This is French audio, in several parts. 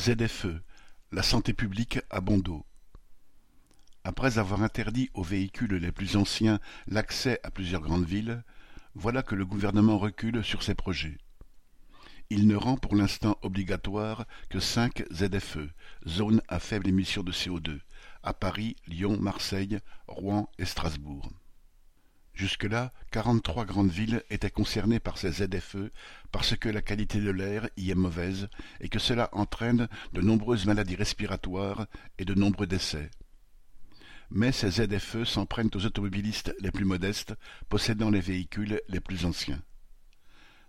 ZFE, la santé publique à bon dos. Après avoir interdit aux véhicules les plus anciens l'accès à plusieurs grandes villes, voilà que le gouvernement recule sur ses projets. Il ne rend pour l'instant obligatoire que cinq ZFE, zones à faible émission de CO2, à Paris, Lyon, Marseille, Rouen et Strasbourg. Jusque-là, quarante-trois grandes villes étaient concernées par ces ZFE parce que la qualité de l'air y est mauvaise et que cela entraîne de nombreuses maladies respiratoires et de nombreux décès. Mais ces ZFE s'en prennent aux automobilistes les plus modestes possédant les véhicules les plus anciens.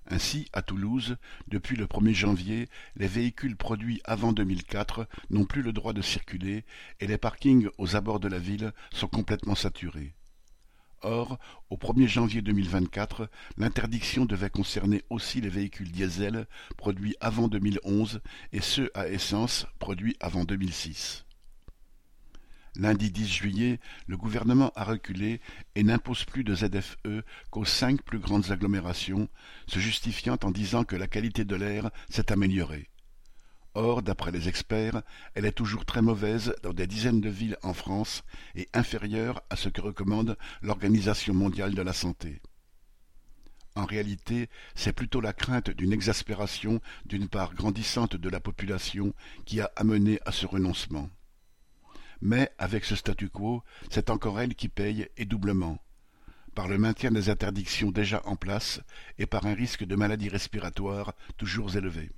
Ainsi, à Toulouse, depuis le 1er janvier, les véhicules produits avant 2004 n'ont plus le droit de circuler et les parkings aux abords de la ville sont complètement saturés. Or, au 1er janvier 2024, l'interdiction devait concerner aussi les véhicules diesel produits avant 2011 et ceux à essence produits avant 2006. Lundi 10 juillet, le gouvernement a reculé et n'impose plus de ZFE qu'aux cinq plus grandes agglomérations, se justifiant en disant que la qualité de l'air s'est améliorée. Or, d'après les experts, elle est toujours très mauvaise dans des dizaines de villes en France et inférieure à ce que recommande l'Organisation mondiale de la santé. En réalité, c'est plutôt la crainte d'une exaspération d'une part grandissante de la population qui a amené à ce renoncement. Mais, avec ce statu quo, c'est encore elle qui paye, et doublement, par le maintien des interdictions déjà en place et par un risque de maladies respiratoires toujours élevé.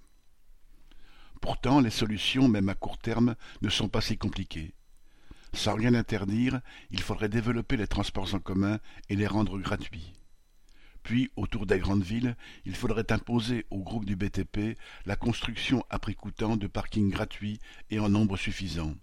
Pourtant, les solutions, même à court terme, ne sont pas si compliquées. Sans rien interdire, il faudrait développer les transports en commun et les rendre gratuits. Puis, autour des grandes villes, il faudrait imposer au groupe du BTP la construction à prix coûtant de parkings gratuits et en nombre suffisant.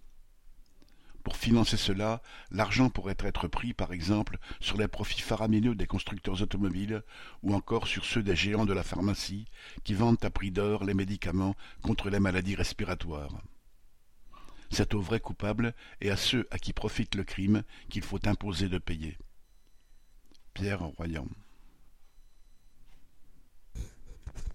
Pour financer cela, l'argent pourrait être pris, par exemple, sur les profits faramineux des constructeurs automobiles ou encore sur ceux des géants de la pharmacie qui vendent à prix d'or les médicaments contre les maladies respiratoires. C'est aux vrais coupables et à ceux à qui profite le crime qu'il faut imposer de payer. Pierre Royan